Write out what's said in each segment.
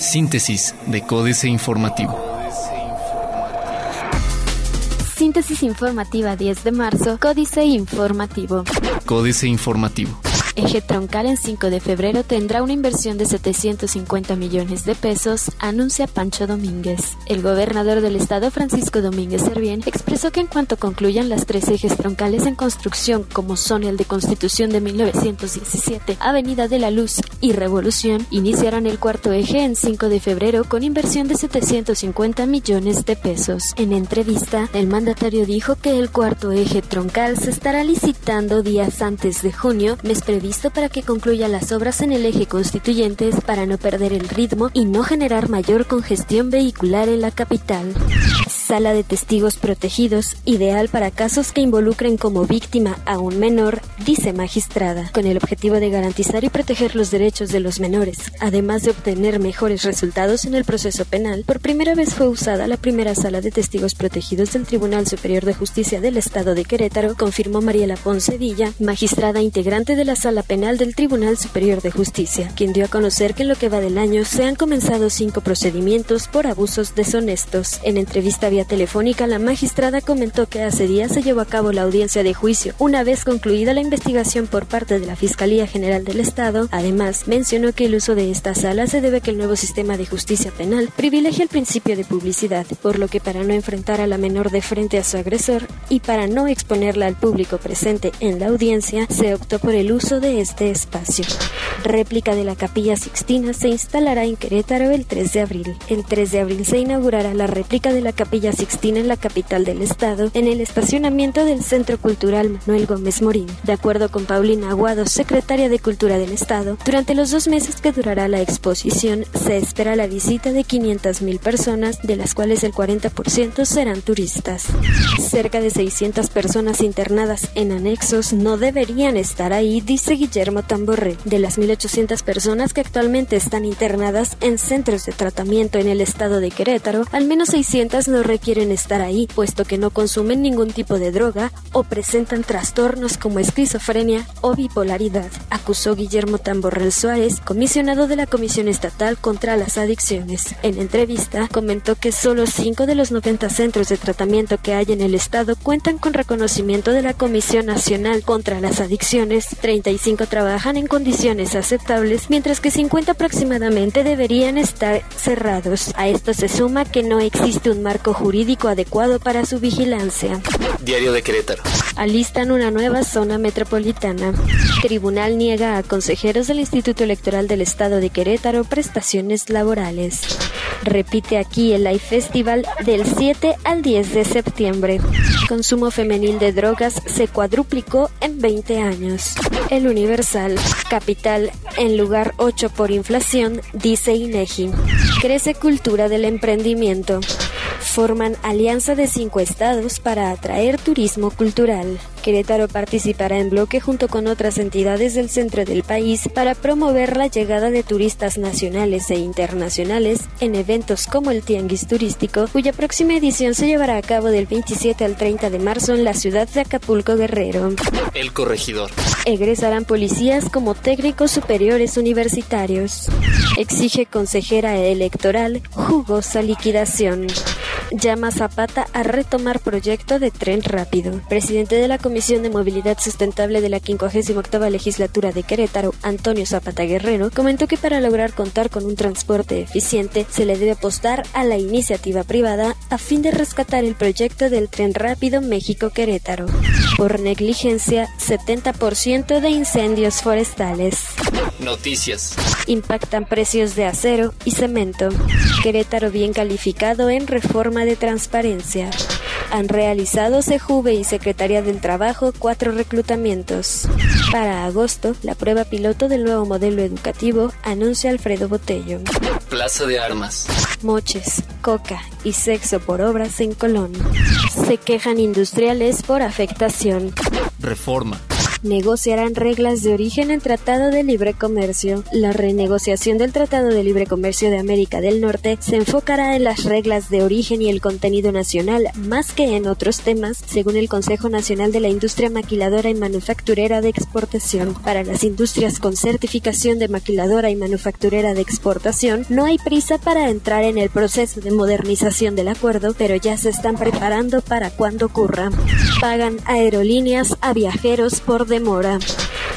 Síntesis de Códice Informativo. Síntesis informativa 10 de marzo, Códice Informativo. Códice Informativo. Eje troncal en 5 de febrero tendrá una inversión de 750 millones de pesos, anuncia Pancho Domínguez. El gobernador del estado, Francisco Domínguez Servién, expresó que en cuanto concluyan las tres ejes troncales en construcción, como son el de Constitución de 1917, Avenida de la Luz y Revolución, iniciarán el cuarto eje en 5 de febrero con inversión de 750 millones de pesos. En entrevista, el mandatario dijo que el cuarto eje troncal se estará licitando días antes de junio, mes previsto para que concluya las obras en el eje constituyentes para no perder el ritmo y no generar mayor congestión vehicular en la capital. Sala de testigos protegidos, ideal para casos que involucren como víctima a un menor, dice magistrada, con el objetivo de garantizar y proteger los derechos de los menores, además de obtener mejores resultados en el proceso penal. Por primera vez fue usada la primera sala de testigos protegidos del Tribunal Superior de Justicia del Estado de Querétaro, confirmó Mariela Ponce Villa, magistrada integrante de la sala penal del Tribunal Superior de Justicia, quien dio a conocer que en lo que va del año se han comenzado cinco procedimientos por abusos deshonestos. En entrevista vía telefónica, la magistrada comentó que hace días se llevó a cabo la audiencia de juicio, una vez concluida la investigación por parte de la Fiscalía General del Estado. Además, mencionó que el uso de esta sala se debe a que el nuevo sistema de justicia penal privilegia el principio de publicidad, por lo que para no enfrentar a la menor de frente a su agresor y para no exponerla al público presente en la audiencia, se optó por el uso de este espacio. Réplica de la Capilla Sixtina se instalará en Querétaro el 3 de abril. El 3 de abril se inaugurará la réplica de la Capilla Sixtina en la capital del estado, en el estacionamiento del Centro Cultural Manuel Gómez Morín. De acuerdo con Paulina Aguado, secretaria de Cultura del Estado, durante los dos meses que durará la exposición, se espera la visita de 500.000 personas, de las cuales el 40% serán turistas. Cerca de 600 personas internadas en anexos no deberían estar ahí, dice Guillermo Tamborre. De las 1.800 personas que actualmente están internadas en centros de tratamiento en el estado de Querétaro, al menos 600 no requieren estar ahí, puesto que no consumen ningún tipo de droga o presentan trastornos como esquizofrenia o bipolaridad, acusó Guillermo Tamborrell Suárez, comisionado de la Comisión Estatal contra las Adicciones. En entrevista, comentó que solo 5 de los 90 centros de tratamiento que hay en el estado cuentan con reconocimiento de la Comisión Nacional contra las Adicciones, 35 trabajan en condiciones aceptables, mientras que 50 aproximadamente deberían estar cerrados. A esto se suma que no existe un marco jurídico adecuado para su vigilancia. Diario de Querétaro. Alistan una nueva zona metropolitana. Tribunal niega a consejeros del Instituto Electoral del Estado de Querétaro prestaciones laborales. Repite aquí el Life Festival del 7 al 10 de septiembre. Consumo femenil de drogas se cuadruplicó en 20 años. El Universal, capital en lugar 8 por inflación, dice INEGI. Crece cultura del emprendimiento forman alianza de cinco estados para atraer turismo cultural. Querétaro participará en bloque junto con otras entidades del centro del país para promover la llegada de turistas nacionales e internacionales en eventos como el Tianguis Turístico, cuya próxima edición se llevará a cabo del 27 al 30 de marzo en la ciudad de Acapulco Guerrero. El corregidor. Egresarán policías como técnicos superiores universitarios. Exige consejera electoral jugosa liquidación. Llama Zapata a retomar proyecto de tren rápido. Presidente de la Comisión de Movilidad Sustentable de la 58 legislatura de Querétaro, Antonio Zapata Guerrero, comentó que para lograr contar con un transporte eficiente se le debe apostar a la iniciativa privada a fin de rescatar el proyecto del tren rápido México-Querétaro. Por negligencia, 70% de incendios forestales. Noticias. Impactan precios de acero y cemento. Querétaro bien calificado en reforma de transparencia. Han realizado CEJUVE y Secretaría del Trabajo cuatro reclutamientos. Para agosto, la prueba piloto del nuevo modelo educativo anuncia Alfredo Botello. Plaza de Armas. Moches, coca y sexo por obras en Colón. Se quejan industriales por afectación. Reforma. Negociarán reglas de origen en Tratado de Libre Comercio. La renegociación del Tratado de Libre Comercio de América del Norte se enfocará en las reglas de origen y el contenido nacional, más que en otros temas, según el Consejo Nacional de la Industria Maquiladora y Manufacturera de Exportación. Para las industrias con certificación de maquiladora y manufacturera de exportación, no hay prisa para entrar en el proceso de modernización del acuerdo, pero ya se están preparando para cuando ocurra. Pagan aerolíneas a viajeros por demora.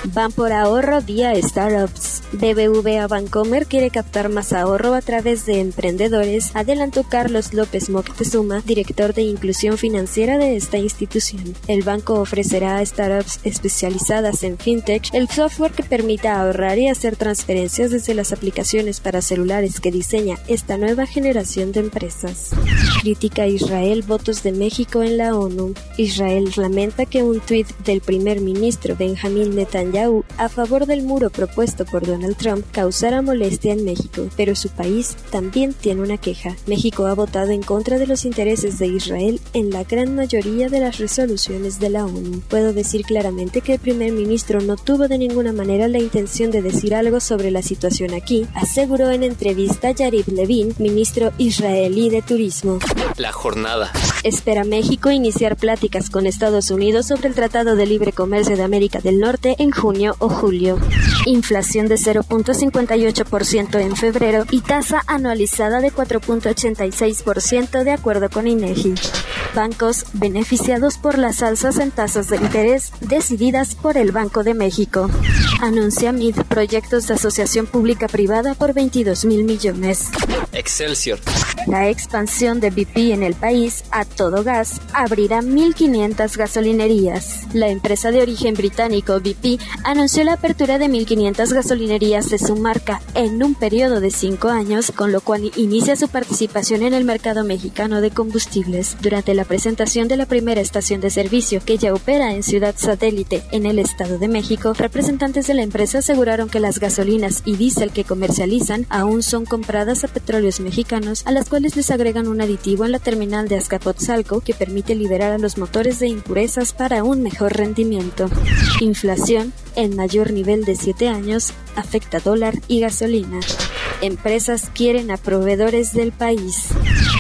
Van por ahorro vía startups. BBVA Bancomer quiere captar más ahorro a través de emprendedores, adelantó Carlos López Moctezuma, director de inclusión financiera de esta institución. El banco ofrecerá a startups especializadas en fintech el software que permita ahorrar y hacer transferencias desde las aplicaciones para celulares que diseña esta nueva generación de empresas. Critica Israel votos de México en la ONU. Israel lamenta que un tuit del primer ministro Benjamín Netanyahu a favor del muro propuesto por Donald Trump causara molestia en México, pero su país también tiene una queja. México ha votado en contra de los intereses de Israel en la gran mayoría de las resoluciones de la ONU. Puedo decir claramente que el primer ministro no tuvo de ninguna manera la intención de decir algo sobre la situación aquí, aseguró en entrevista Yarib Levin, ministro israelí de Turismo. La jornada. Espera México iniciar pláticas con Estados Unidos sobre el Tratado de Libre Comercio de América del Norte en junio o julio. Inflación de 0.58% en febrero y tasa anualizada de 4.86% de acuerdo con INEGI. Bancos beneficiados por las alzas en tasas de interés decididas por el Banco de México. Anuncia MID proyectos de asociación pública-privada por 22 mil millones. Excelsior. La expansión de BP en el país a todo gas abrirá 1.500 gasolinerías. La empresa de origen británico BP anunció la apertura de 1.500 gasolinerías de su marca en un periodo de cinco años, con lo cual inicia su participación en el mercado mexicano de combustibles. Durante la presentación de la primera estación de servicio que ya opera en Ciudad Satélite, en el Estado de México, representantes de la empresa aseguraron que las gasolinas y diésel que comercializan aún son compradas a petróleos mexicanos, a las cuales les agregan un aditivo en la terminal de Azcapotzalco que permite liberar a los motores de impurezas para un mejor rendimiento. Inflación, en mayor nivel de 7 años, afecta dólar y gasolina. Empresas quieren a proveedores del país.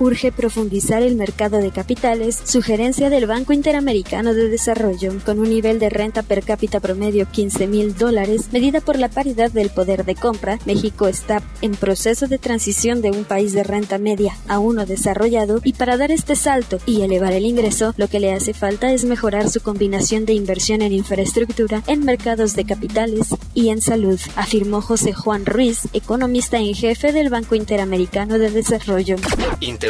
Urge profundizar el mercado de capitales, sugerencia del Banco Interamericano de Desarrollo, con un nivel de renta per cápita promedio 15 mil dólares, medida por la paridad del poder de compra. México está en proceso de transición de un país de renta media a uno desarrollado y para dar este salto y elevar el ingreso, lo que le hace falta es mejorar su combinación de inversión en infraestructura, en mercados de capitales y en salud, afirmó José Juan Ruiz, economista en jefe del Banco Interamericano de Desarrollo.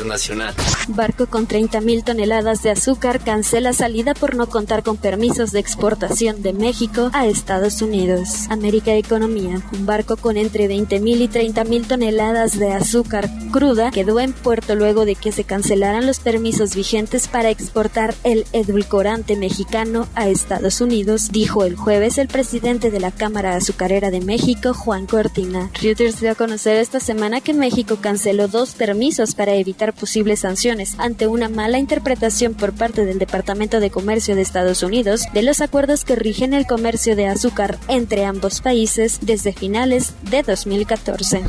Internacional. Barco con 30.000 toneladas de azúcar cancela salida por no contar con permisos de exportación de México a Estados Unidos. América Economía. Un barco con entre 20.000 y 30.000 toneladas de azúcar cruda quedó en puerto luego de que se cancelaran los permisos vigentes para exportar el edulcorante mexicano a Estados Unidos, dijo el jueves el presidente de la Cámara Azucarera de México, Juan Cortina. Reuters dio a conocer esta semana que México canceló dos permisos para evitar posibles sanciones ante una mala interpretación por parte del Departamento de Comercio de Estados Unidos de los acuerdos que rigen el comercio de azúcar entre ambos países desde finales de 2014.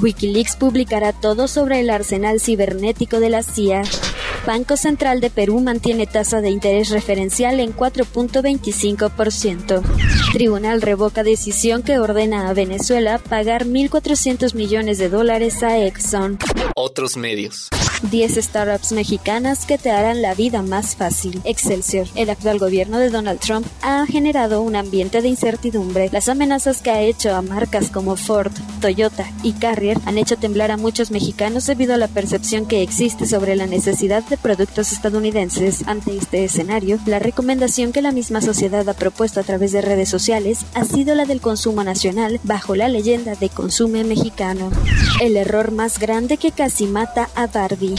Wikileaks publicará todo sobre el arsenal cibernético de la CIA. Banco Central de Perú mantiene tasa de interés referencial en 4.25%. Tribunal revoca decisión que ordena a Venezuela pagar 1.400 millones de dólares a Exxon. Otros medios. 10 startups mexicanas que te harán la vida más fácil. Excelsior. El actual gobierno de Donald Trump ha generado un ambiente de incertidumbre. Las amenazas que ha hecho a marcas como Ford, Toyota y Carrier han hecho temblar a muchos mexicanos debido a la percepción que existe sobre la necesidad de productos estadounidenses. Ante este escenario, la recomendación que la misma sociedad ha propuesto a través de redes sociales ha sido la del consumo nacional bajo la leyenda de consume mexicano. El error más grande que casi mata a Barbie.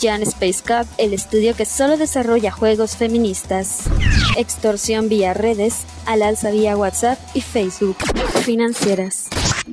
Jan Space Cup, el estudio que solo desarrolla juegos feministas. Extorsión vía redes, al alza vía WhatsApp y Facebook. Financieras.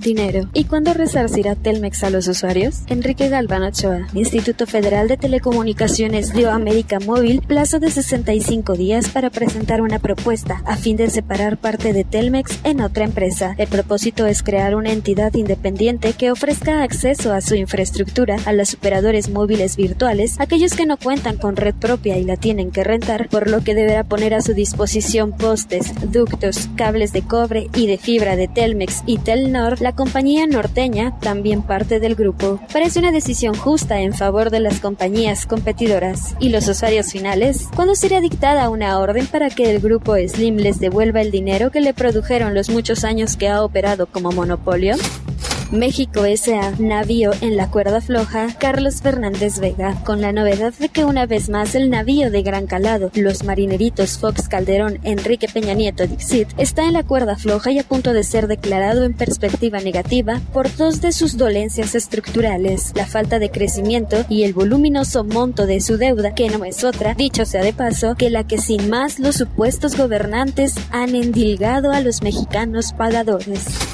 Dinero. ¿Y cuándo resarcirá Telmex a los usuarios? Enrique Galván Ochoa, Instituto Federal de Telecomunicaciones dio a América Móvil plazo de 65 días para presentar una propuesta a fin de separar parte de Telmex en otra empresa. El propósito es crear una entidad independiente que ofrezca acceso a su infraestructura a los operadores móviles virtuales, aquellos que no cuentan con red propia y la tienen que rentar, por lo que deberá poner a su disposición postes, ductos, cables de cobre y de fibra de Telmex y Telnor, la compañía norteña, también parte del grupo. Parece una decisión justa en favor de las compañías competidoras. ¿Y los usuarios finales? ¿Cuándo sería dictada una orden para que el grupo Slim les devuelva el dinero que le produjeron los muchos años que ha operado como monopolio? México S.A. Navío en la cuerda floja, Carlos Fernández Vega, con la novedad de que una vez más el navío de gran calado, los marineritos Fox Calderón, Enrique Peña Nieto Dixit, está en la cuerda floja y a punto de ser declarado en perspectiva negativa por dos de sus dolencias estructurales, la falta de crecimiento y el voluminoso monto de su deuda, que no es otra, dicho sea de paso, que la que sin más los supuestos gobernantes han endilgado a los mexicanos pagadores.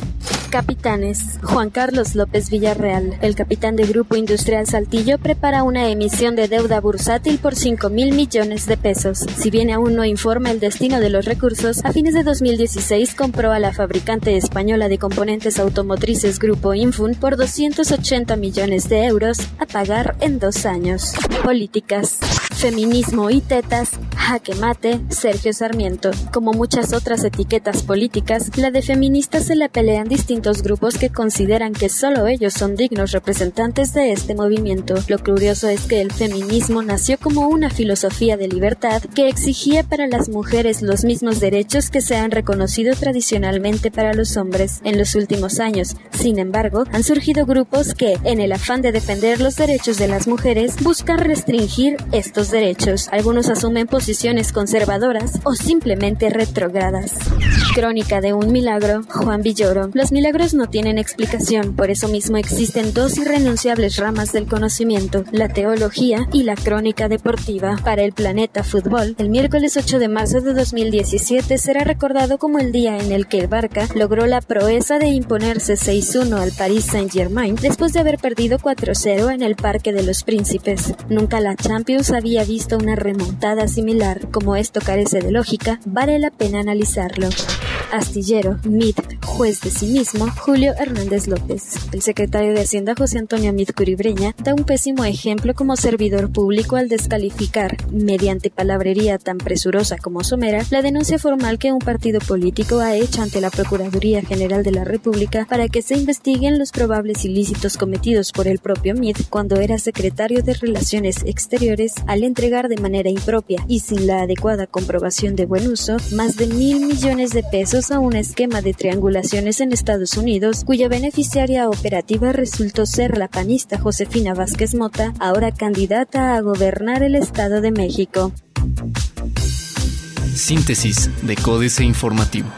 Capitanes. Juan Carlos López Villarreal, el capitán de Grupo Industrial Saltillo, prepara una emisión de deuda bursátil por 5 mil millones de pesos. Si bien aún no informa el destino de los recursos, a fines de 2016 compró a la fabricante española de componentes automotrices Grupo Infun por 280 millones de euros a pagar en dos años. Políticas. Feminismo y tetas, jaque mate, Sergio Sarmiento. Como muchas otras etiquetas políticas, la de feminista se la pelean distintos grupos que consideran que solo ellos son dignos representantes de este movimiento. Lo curioso es que el feminismo nació como una filosofía de libertad que exigía para las mujeres los mismos derechos que se han reconocido tradicionalmente para los hombres. En los últimos años, sin embargo, han surgido grupos que, en el afán de defender los derechos de las mujeres, buscan restringir estos derechos. Algunos asumen posiciones conservadoras o simplemente retrogradas. Crónica de un milagro, Juan Villoro. Los milagros no tienen explicación, por eso mismo existen dos irrenunciables ramas del conocimiento, la teología y la crónica deportiva. Para el planeta fútbol, el miércoles 8 de marzo de 2017 será recordado como el día en el que el Barca logró la proeza de imponerse 6-1 al Paris Saint-Germain después de haber perdido 4-0 en el Parque de los Príncipes. Nunca la Champions había visto una remontada similar. Como esto carece de lógica, vale la pena analizarlo. Astillero, MIT, juez de sí mismo, Julio Hernández López. El secretario de Hacienda José Antonio Mit Curibreña da un pésimo ejemplo como servidor público al descalificar, mediante palabrería tan presurosa como somera, la denuncia formal que un partido político ha hecho ante la Procuraduría General de la República para que se investiguen los probables ilícitos cometidos por el propio MIT cuando era secretario de Relaciones Exteriores al entregar de manera impropia y sin la adecuada comprobación de buen uso más de mil millones de pesos a un esquema de triangulaciones en Estados Unidos cuya beneficiaria operativa resultó ser la panista Josefina Vázquez Mota, ahora candidata a gobernar el Estado de México. Síntesis de Códice Informativo.